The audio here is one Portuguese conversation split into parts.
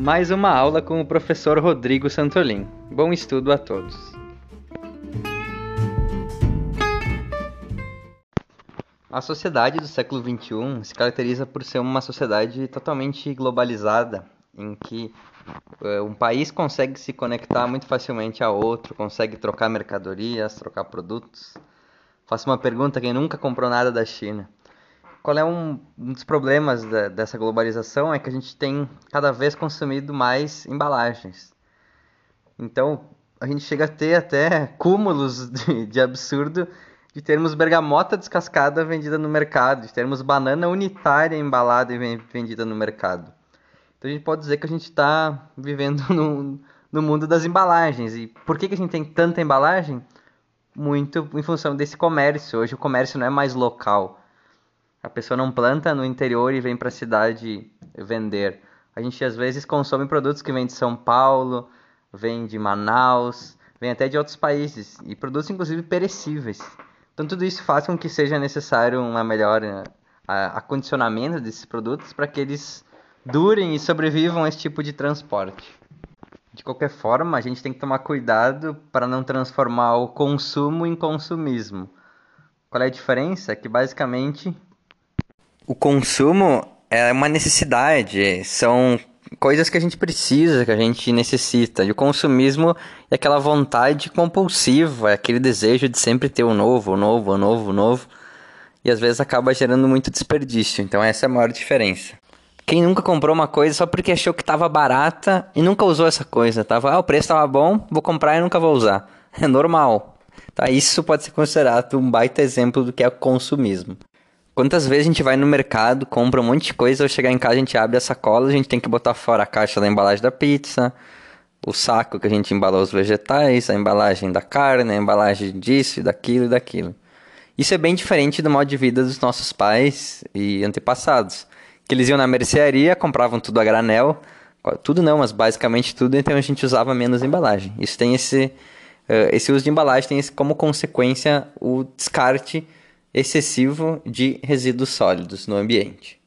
Mais uma aula com o professor Rodrigo Santolin. Bom estudo a todos. A sociedade do século XXI se caracteriza por ser uma sociedade totalmente globalizada, em que uh, um país consegue se conectar muito facilmente a outro, consegue trocar mercadorias, trocar produtos. Faço uma pergunta: quem nunca comprou nada da China? Qual é um, um dos problemas da, dessa globalização é que a gente tem cada vez consumido mais embalagens. Então, a gente chega a ter até cúmulos de, de absurdo de termos bergamota descascada vendida no mercado, de termos banana unitária embalada e vendida no mercado. Então a gente pode dizer que a gente está vivendo no, no mundo das embalagens. E por que, que a gente tem tanta embalagem? Muito em função desse comércio. Hoje o comércio não é mais local. A pessoa não planta no interior e vem para a cidade vender. A gente às vezes consome produtos que vêm de São Paulo, vêm de Manaus, vêm até de outros países e produtos inclusive perecíveis. Então tudo isso faz com que seja necessário uma melhor acondicionamento desses produtos para que eles durem e sobrevivam a esse tipo de transporte. De qualquer forma, a gente tem que tomar cuidado para não transformar o consumo em consumismo. Qual é a diferença? É que basicamente o consumo é uma necessidade, são coisas que a gente precisa, que a gente necessita. E o consumismo é aquela vontade compulsiva, é aquele desejo de sempre ter o novo, o novo, o novo, o novo. E às vezes acaba gerando muito desperdício. Então essa é a maior diferença. Quem nunca comprou uma coisa só porque achou que estava barata e nunca usou essa coisa, tava, ah, o preço estava bom, vou comprar e nunca vou usar. É normal. Tá? Isso pode ser considerado um baita exemplo do que é o consumismo. Quantas vezes a gente vai no mercado, compra um monte de coisa, ao chegar em casa a gente abre a sacola, a gente tem que botar fora a caixa da embalagem da pizza, o saco que a gente embalou os vegetais, a embalagem da carne, a embalagem disso, daquilo e daquilo. Isso é bem diferente do modo de vida dos nossos pais e antepassados, que eles iam na mercearia, compravam tudo a granel, tudo não, mas basicamente tudo, então a gente usava menos embalagem. Isso tem esse, uh, esse uso de embalagem tem como consequência o descarte excessivo de resíduos sólidos no ambiente.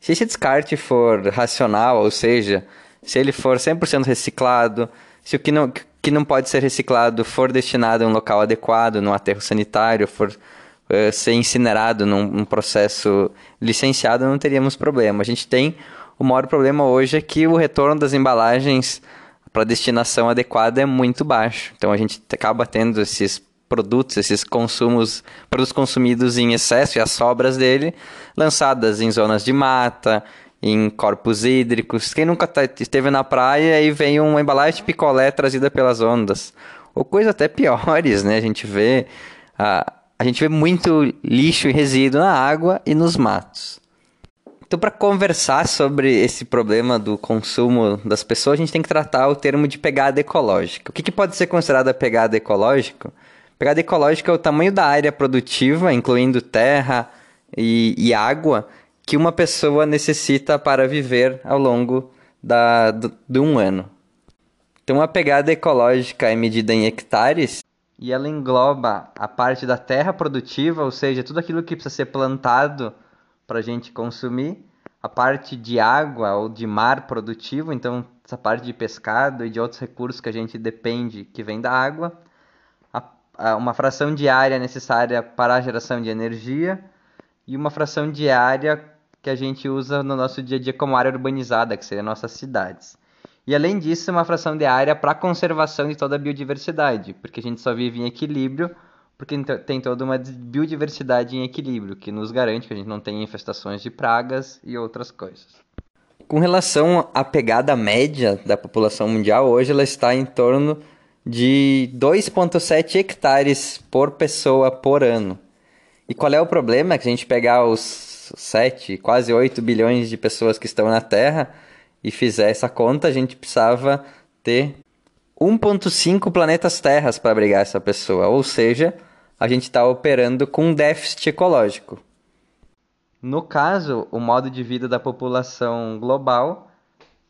Se esse descarte for racional, ou seja, se ele for 100% reciclado, se o que não, que não pode ser reciclado for destinado a um local adequado, num aterro sanitário, for uh, ser incinerado num, num, processo licenciado, não teríamos problema. A gente tem o maior problema hoje é que o retorno das embalagens para destinação adequada é muito baixo. Então a gente acaba tendo esses produtos, esses consumos, produtos consumidos em excesso e as sobras dele, lançadas em zonas de mata, em corpos hídricos. Quem nunca tá, esteve na praia e vem uma embalagem de picolé trazida pelas ondas. Ou coisas até piores, né? A gente vê a, a gente vê muito lixo e resíduo na água e nos matos. Então, para conversar sobre esse problema do consumo das pessoas, a gente tem que tratar o termo de pegada ecológica. O que, que pode ser considerado a pegada ecológica? Pegada ecológica é o tamanho da área produtiva, incluindo terra e, e água, que uma pessoa necessita para viver ao longo da, do, de um ano. Então, a pegada ecológica é medida em hectares e ela engloba a parte da terra produtiva, ou seja, tudo aquilo que precisa ser plantado para a gente consumir, a parte de água ou de mar produtivo, então essa parte de pescado e de outros recursos que a gente depende que vem da água, uma fração diária necessária para a geração de energia e uma fração diária que a gente usa no nosso dia a dia como área urbanizada, que seria nossas cidades. E além disso, uma fração diária para a conservação de toda a biodiversidade, porque a gente só vive em equilíbrio, porque tem toda uma biodiversidade em equilíbrio, que nos garante que a gente não tenha infestações de pragas e outras coisas. Com relação à pegada média da população mundial, hoje ela está em torno de 2,7 hectares por pessoa por ano. E qual é o problema? É que a gente pegar os 7, quase 8 bilhões de pessoas que estão na Terra e fizer essa conta, a gente precisava ter 1,5 planetas Terras para abrigar essa pessoa. Ou seja, a gente está operando com um déficit ecológico. No caso, o modo de vida da população global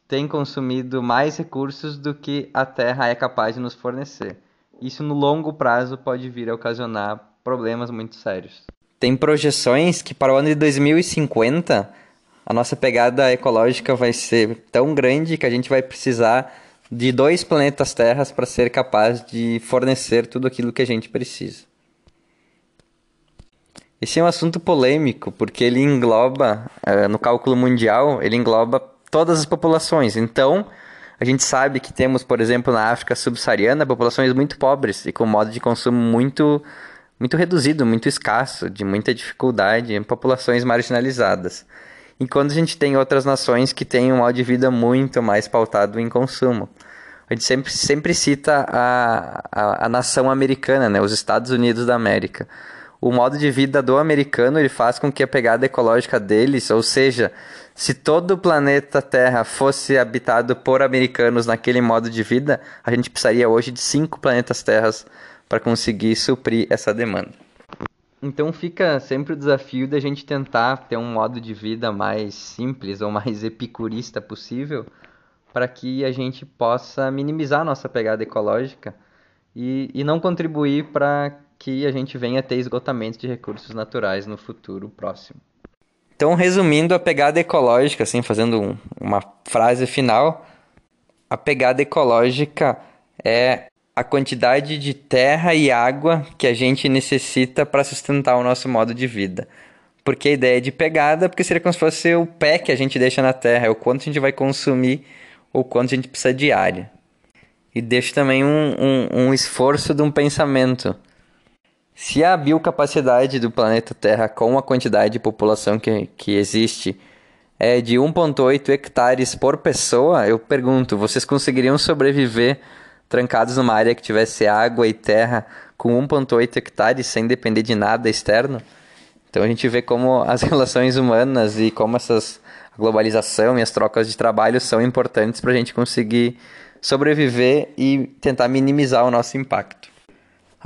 tem consumido mais recursos do que a Terra é capaz de nos fornecer. Isso no longo prazo pode vir a ocasionar problemas muito sérios. Tem projeções que para o ano de 2050 a nossa pegada ecológica vai ser tão grande que a gente vai precisar de dois planetas Terras para ser capaz de fornecer tudo aquilo que a gente precisa. Esse é um assunto polêmico, porque ele engloba, uh, no cálculo mundial, ele engloba todas as populações. Então, a gente sabe que temos, por exemplo, na África subsaariana, populações muito pobres e com modo de consumo muito, muito reduzido, muito escasso, de muita dificuldade, populações marginalizadas. Enquanto a gente tem outras nações que têm um modo de vida muito mais pautado em consumo. A gente sempre, sempre cita a, a, a nação americana, né? os Estados Unidos da América o modo de vida do americano ele faz com que a pegada ecológica deles, ou seja, se todo o planeta Terra fosse habitado por americanos naquele modo de vida, a gente precisaria hoje de cinco planetas Terras para conseguir suprir essa demanda. Então fica sempre o desafio da gente tentar ter um modo de vida mais simples ou mais epicurista possível, para que a gente possa minimizar a nossa pegada ecológica e, e não contribuir para que a gente venha a ter esgotamento de recursos naturais no futuro próximo. Então, resumindo a pegada ecológica, assim, fazendo um, uma frase final, a pegada ecológica é a quantidade de terra e água que a gente necessita para sustentar o nosso modo de vida. Porque a ideia de pegada, porque seria como se fosse o pé que a gente deixa na terra, é o quanto a gente vai consumir ou quanto a gente precisa de área. E deixa também um, um, um esforço de um pensamento. Se a biocapacidade do planeta Terra com a quantidade de população que, que existe é de 1,8 hectares por pessoa, eu pergunto, vocês conseguiriam sobreviver trancados numa área que tivesse água e terra com 1,8 hectares sem depender de nada externo? Então a gente vê como as relações humanas e como essas a globalização e as trocas de trabalho são importantes para a gente conseguir sobreviver e tentar minimizar o nosso impacto.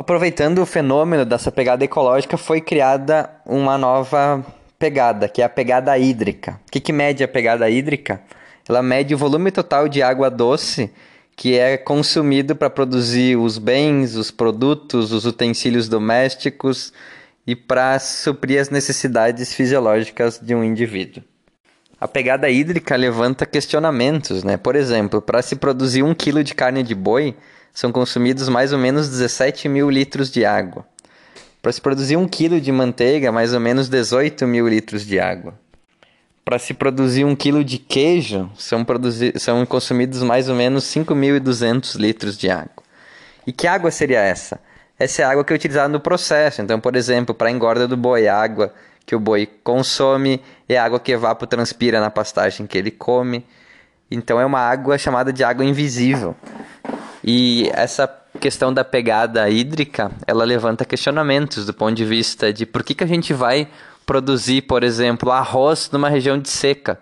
Aproveitando o fenômeno dessa pegada ecológica, foi criada uma nova pegada, que é a pegada hídrica. O que, que mede a pegada hídrica? Ela mede o volume total de água doce que é consumido para produzir os bens, os produtos, os utensílios domésticos e para suprir as necessidades fisiológicas de um indivíduo. A pegada hídrica levanta questionamentos, né? Por exemplo, para se produzir um quilo de carne de boi, são consumidos mais ou menos 17 mil litros de água. Para se produzir um quilo de manteiga, mais ou menos 18 mil litros de água. Para se produzir um quilo de queijo, são, são consumidos mais ou menos 5.200 litros de água. E que água seria essa? Essa é a água que é utilizada no processo. Então, por exemplo, para a engorda do boi, a água que o boi consome é a água que evapotranspira na pastagem que ele come. Então, é uma água chamada de água invisível. E essa questão da pegada hídrica, ela levanta questionamentos do ponto de vista de por que, que a gente vai produzir, por exemplo, arroz numa região de seca,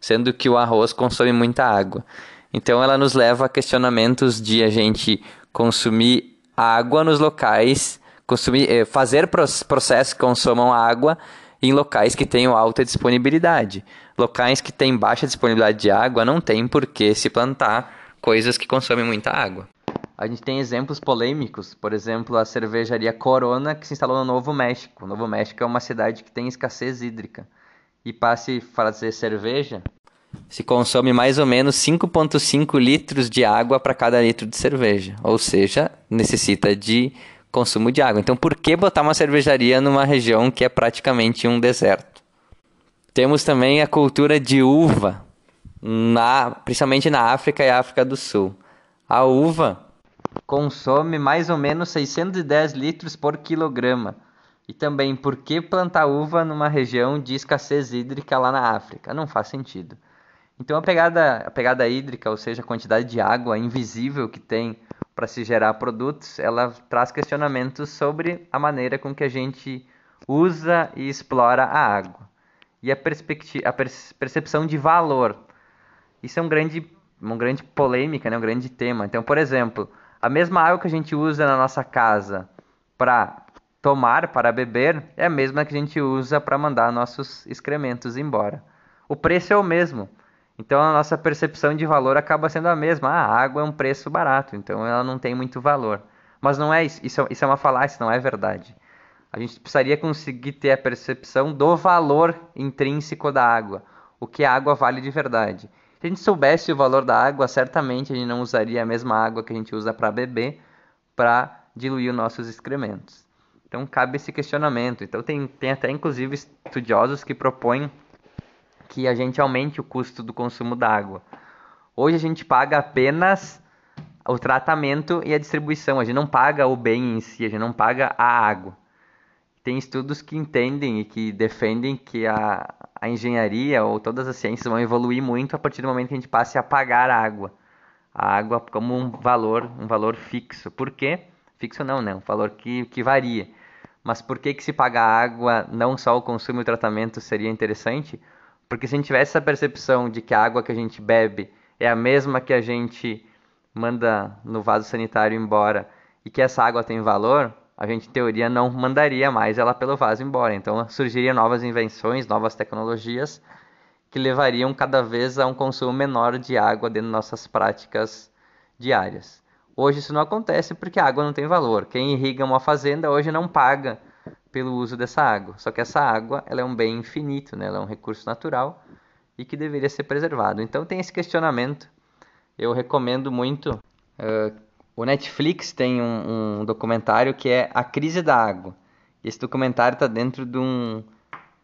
sendo que o arroz consome muita água. Então ela nos leva a questionamentos de a gente consumir água nos locais, consumir, eh, fazer processos que consumam água em locais que tenham alta disponibilidade. Locais que têm baixa disponibilidade de água não tem por que se plantar coisas que consomem muita água. A gente tem exemplos polêmicos, por exemplo, a cervejaria Corona que se instalou no Novo México. O Novo México é uma cidade que tem escassez hídrica. E para se fazer cerveja, se consome mais ou menos 5,5 litros de água para cada litro de cerveja. Ou seja, necessita de consumo de água. Então, por que botar uma cervejaria numa região que é praticamente um deserto? Temos também a cultura de uva, na, principalmente na África e África do Sul. A uva consome mais ou menos 610 litros por quilograma. E também, por que plantar uva numa região de escassez hídrica lá na África? Não faz sentido. Então a pegada, a pegada hídrica, ou seja, a quantidade de água invisível que tem para se gerar produtos, ela traz questionamentos sobre a maneira com que a gente usa e explora a água. E a, a percepção de valor isso é um grande, uma grande polêmica, né? um grande tema. Então, por exemplo, a mesma água que a gente usa na nossa casa para tomar, para beber, é a mesma que a gente usa para mandar nossos excrementos embora. O preço é o mesmo. Então a nossa percepção de valor acaba sendo a mesma. Ah, a água é um preço barato, então ela não tem muito valor. Mas não é isso, isso, isso é uma falácia, não é verdade. A gente precisaria conseguir ter a percepção do valor intrínseco da água o que a água vale de verdade. Se a gente soubesse o valor da água, certamente a gente não usaria a mesma água que a gente usa para beber para diluir os nossos excrementos. Então cabe esse questionamento. Então tem, tem até inclusive estudiosos que propõem que a gente aumente o custo do consumo da água. Hoje a gente paga apenas o tratamento e a distribuição, a gente não paga o bem em si, a gente não paga a água. Tem estudos que entendem e que defendem que a, a engenharia ou todas as ciências vão evoluir muito a partir do momento que a gente passe a pagar a água. A água como um valor, um valor fixo. Por quê? Fixo não, né? Um valor que, que varia. Mas por que, que se pagar água, não só o consumo e o tratamento seria interessante? Porque se a gente tivesse essa percepção de que a água que a gente bebe é a mesma que a gente manda no vaso sanitário embora e que essa água tem valor, a gente em teoria não mandaria mais ela pelo vaso embora. Então surgiriam novas invenções, novas tecnologias que levariam cada vez a um consumo menor de água dentro de nossas práticas diárias. Hoje isso não acontece porque a água não tem valor. Quem irriga uma fazenda hoje não paga pelo uso dessa água. Só que essa água ela é um bem infinito, né? ela é um recurso natural e que deveria ser preservado. Então tem esse questionamento. Eu recomendo muito. Uh, o Netflix tem um, um, documentário que é A Crise da Água. Esse documentário está dentro de, um,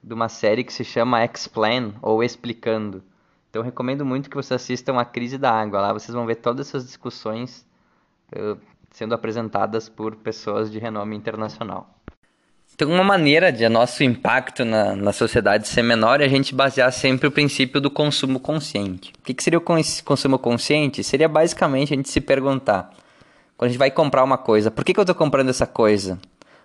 de uma série que se chama Explain ou Explicando. Então recomendo muito que vocês assistam A Crise da Água. Lá vocês vão ver todas essas discussões uh, sendo apresentadas por pessoas de renome internacional. Então, uma maneira de nosso impacto na, na sociedade ser menor é a gente basear sempre o princípio do consumo consciente. O que, que seria o consumo consciente? Seria basicamente a gente se perguntar, quando a gente vai comprar uma coisa, por que, que eu estou comprando essa coisa?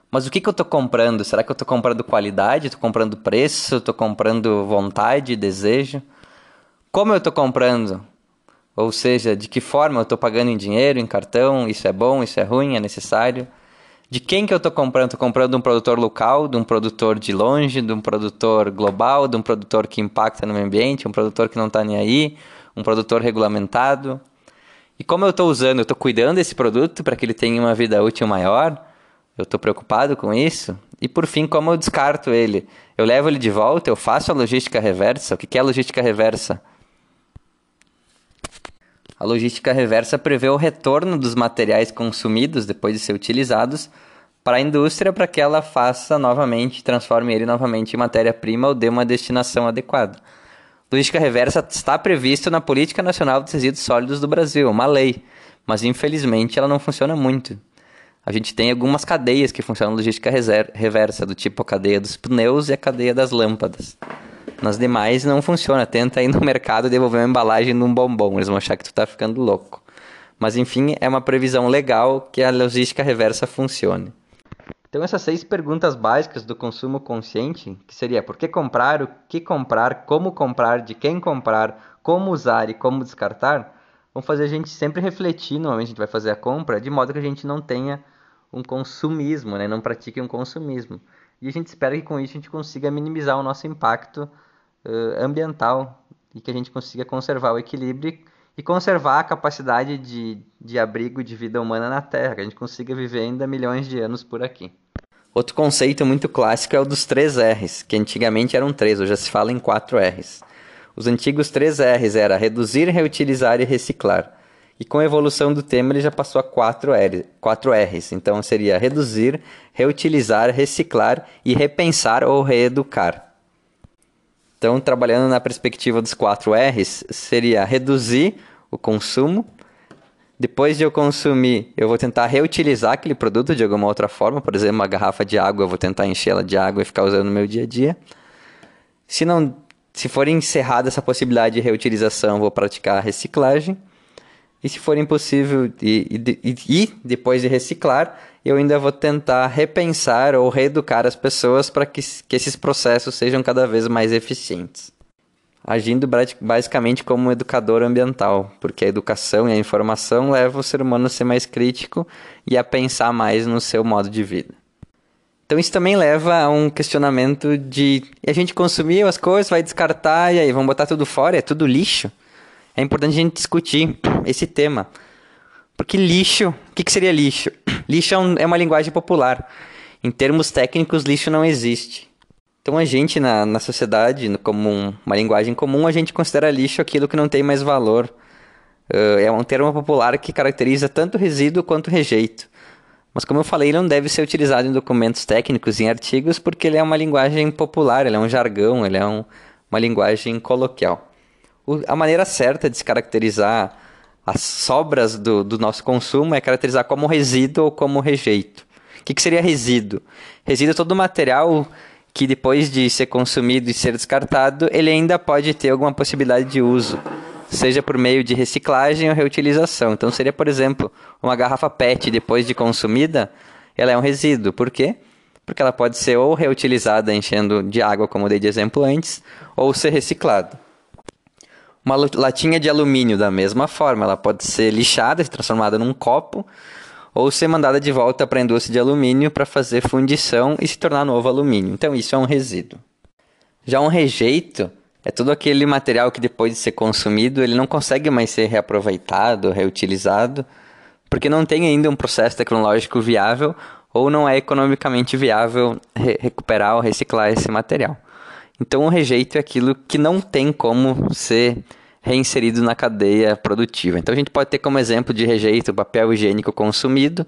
Mas o que, que eu estou comprando? Será que eu estou comprando qualidade? Estou comprando preço? Estou comprando vontade, desejo? Como eu estou comprando? Ou seja, de que forma eu estou pagando em dinheiro, em cartão? Isso é bom? Isso é ruim? É necessário? de quem que eu estou comprando? Estou comprando de um produtor local, de um produtor de longe, de um produtor global, de um produtor que impacta no meio ambiente, um produtor que não está nem aí, um produtor regulamentado. E como eu estou usando, eu estou cuidando desse produto para que ele tenha uma vida útil maior, eu estou preocupado com isso. E por fim, como eu descarto ele? Eu levo ele de volta, eu faço a logística reversa. O que é a logística reversa? A logística reversa prevê o retorno dos materiais consumidos depois de ser utilizados para a indústria para que ela faça novamente, transforme ele novamente em matéria-prima ou dê uma destinação adequada. Logística reversa está previsto na Política Nacional de Resíduos Sólidos do Brasil, uma lei, mas infelizmente ela não funciona muito. A gente tem algumas cadeias que funcionam logística reversa, do tipo a cadeia dos pneus e a cadeia das lâmpadas. Nas demais não funciona. Tenta ir no mercado e devolver uma embalagem num bombom. Eles vão achar que tu tá ficando louco. Mas enfim, é uma previsão legal que a logística reversa funcione. Então essas seis perguntas básicas do consumo consciente, que seria por que comprar, o que comprar, como comprar, de quem comprar, como usar e como descartar, vão fazer a gente sempre refletir no momento que a gente vai fazer a compra, de modo que a gente não tenha um consumismo, né? não pratique um consumismo. E a gente espera que com isso a gente consiga minimizar o nosso impacto uh, ambiental e que a gente consiga conservar o equilíbrio e conservar a capacidade de, de abrigo de vida humana na Terra, que a gente consiga viver ainda milhões de anos por aqui. Outro conceito muito clássico é o dos três R's, que antigamente eram três, hoje já se fala em quatro R's. Os antigos três R's era reduzir, reutilizar e reciclar. E com a evolução do tema ele já passou a quatro, R, quatro R's. Então seria reduzir, reutilizar, reciclar e repensar ou reeducar. Então, trabalhando na perspectiva dos quatro R's, seria reduzir o consumo. Depois de eu consumir, eu vou tentar reutilizar aquele produto de alguma outra forma. Por exemplo, uma garrafa de água, eu vou tentar encher ela de água e ficar usando no meu dia a dia. Se não, se for encerrada essa possibilidade de reutilização, vou praticar a reciclagem. E se for impossível, e, e, e, depois de reciclar, eu ainda vou tentar repensar ou reeducar as pessoas para que, que esses processos sejam cada vez mais eficientes. Agindo basicamente como educador ambiental, porque a educação e a informação levam o ser humano a ser mais crítico e a pensar mais no seu modo de vida. Então isso também leva a um questionamento de a gente consumir as coisas, vai descartar e aí vamos botar tudo fora, é tudo lixo é importante a gente discutir esse tema. Porque lixo, o que, que seria lixo? Lixo é, um, é uma linguagem popular. Em termos técnicos, lixo não existe. Então a gente na, na sociedade, como um, uma linguagem comum, a gente considera lixo aquilo que não tem mais valor. Uh, é um termo popular que caracteriza tanto resíduo quanto rejeito. Mas como eu falei, ele não deve ser utilizado em documentos técnicos, em artigos, porque ele é uma linguagem popular, ele é um jargão, ele é um, uma linguagem coloquial. O, a maneira certa de se caracterizar as sobras do, do nosso consumo é caracterizar como resíduo ou como rejeito. O que, que seria resíduo? Resíduo é todo material que depois de ser consumido e ser descartado, ele ainda pode ter alguma possibilidade de uso, seja por meio de reciclagem ou reutilização. Então seria, por exemplo, uma garrafa PET depois de consumida, ela é um resíduo. Por quê? Porque ela pode ser ou reutilizada enchendo de água, como dei de exemplo antes, ou ser reciclada. Uma latinha de alumínio, da mesma forma, ela pode ser lixada, transformada num copo, ou ser mandada de volta para a indústria de alumínio para fazer fundição e se tornar novo alumínio. Então isso é um resíduo. Já um rejeito é todo aquele material que depois de ser consumido ele não consegue mais ser reaproveitado, reutilizado, porque não tem ainda um processo tecnológico viável ou não é economicamente viável re recuperar ou reciclar esse material. Então o rejeito é aquilo que não tem como ser reinserido na cadeia produtiva. Então a gente pode ter como exemplo de rejeito papel higiênico consumido,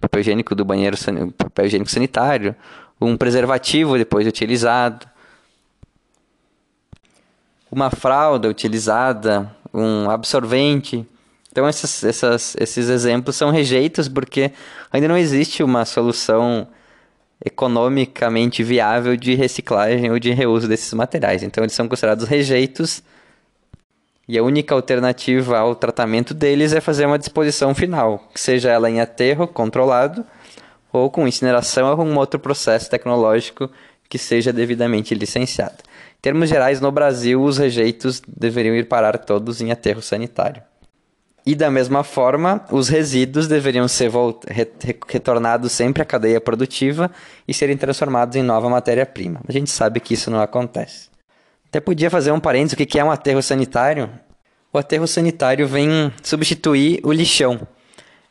papel higiênico do banheiro, papel higiênico sanitário, um preservativo depois utilizado, uma fralda utilizada, um absorvente. Então essas, essas, esses exemplos são rejeitos porque ainda não existe uma solução economicamente viável de reciclagem ou de reuso desses materiais. Então eles são considerados rejeitos e a única alternativa ao tratamento deles é fazer uma disposição final, que seja ela em aterro controlado ou com incineração ou um outro processo tecnológico que seja devidamente licenciado. Em termos gerais, no Brasil, os rejeitos deveriam ir parar todos em aterro sanitário. E da mesma forma, os resíduos deveriam ser retornados sempre à cadeia produtiva e serem transformados em nova matéria-prima. A gente sabe que isso não acontece. Até podia fazer um parênteses, o que é um aterro sanitário? O aterro sanitário vem substituir o lixão.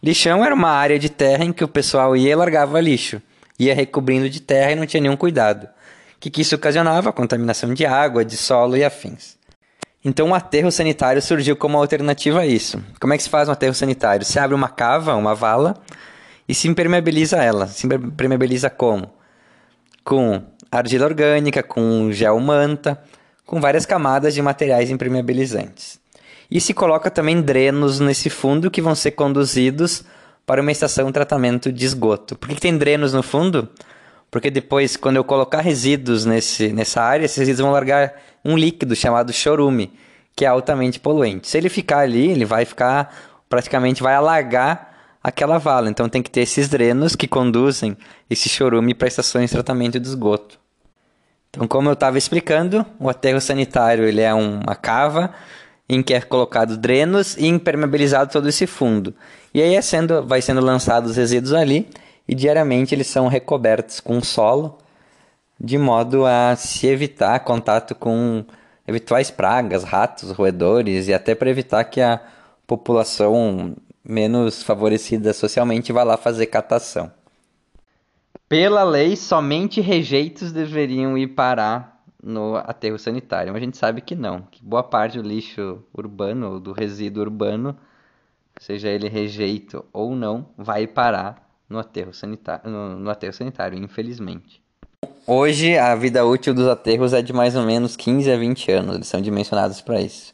Lixão era uma área de terra em que o pessoal ia e largava lixo. Ia recobrindo de terra e não tinha nenhum cuidado. O que, que isso ocasionava? Contaminação de água, de solo e afins. Então o aterro sanitário surgiu como alternativa a isso. Como é que se faz um aterro sanitário? Se abre uma cava, uma vala, e se impermeabiliza ela. Se impermeabiliza como? Com argila orgânica, com gel manta, com várias camadas de materiais impermeabilizantes. E se coloca também drenos nesse fundo que vão ser conduzidos para uma estação de tratamento de esgoto. Por que, que tem drenos no fundo? Porque depois, quando eu colocar resíduos nesse, nessa área, esses resíduos vão largar um líquido chamado chorume, que é altamente poluente. Se ele ficar ali, ele vai ficar, praticamente vai alagar aquela vala. Então tem que ter esses drenos que conduzem esse chorume para estações de tratamento de esgoto. Então, como eu estava explicando, o aterro sanitário ele é uma cava em que é colocado drenos e impermeabilizado todo esse fundo. E aí é sendo, vai sendo lançados os resíduos ali e diariamente eles são recobertos com solo de modo a se evitar contato com eventuais pragas, ratos, roedores e até para evitar que a população menos favorecida socialmente vá lá fazer catação. Pela lei, somente rejeitos deveriam ir parar no aterro sanitário. Mas a gente sabe que não, que boa parte do lixo urbano, do resíduo urbano, seja ele rejeito ou não, vai parar no aterro sanitário, no, no aterro sanitário, infelizmente. Hoje, a vida útil dos aterros é de mais ou menos 15 a 20 anos, eles são dimensionados para isso.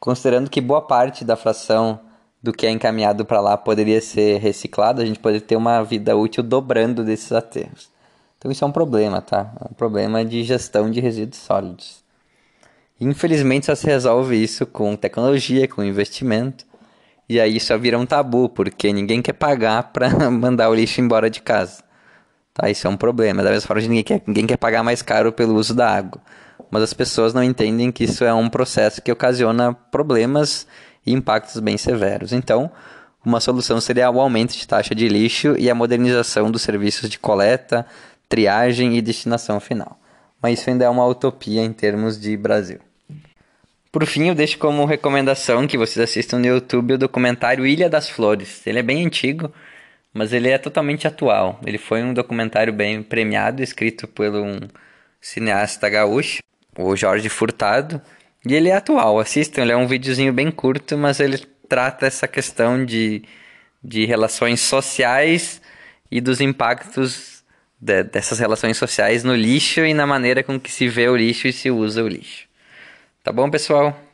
Considerando que boa parte da fração do que é encaminhado para lá poderia ser reciclado, a gente poderia ter uma vida útil dobrando desses aterros. Então isso é um problema, tá? É um problema de gestão de resíduos sólidos. Infelizmente só se resolve isso com tecnologia, com investimento. E aí só vira um tabu, porque ninguém quer pagar para mandar o lixo embora de casa. Tá? Isso é um problema. Da mesma forma, ninguém quer, ninguém quer pagar mais caro pelo uso da água. Mas as pessoas não entendem que isso é um processo que ocasiona problemas e impactos bem severos. Então, uma solução seria o aumento de taxa de lixo e a modernização dos serviços de coleta, triagem e destinação final. Mas isso ainda é uma utopia em termos de Brasil. Por fim, eu deixo como recomendação que vocês assistam no YouTube o documentário Ilha das Flores. Ele é bem antigo, mas ele é totalmente atual. Ele foi um documentário bem premiado, escrito por um cineasta gaúcho, o Jorge Furtado, e ele é atual. Assistam, ele é um videozinho bem curto, mas ele trata essa questão de, de relações sociais e dos impactos de, dessas relações sociais no lixo e na maneira com que se vê o lixo e se usa o lixo. Tá bom, pessoal?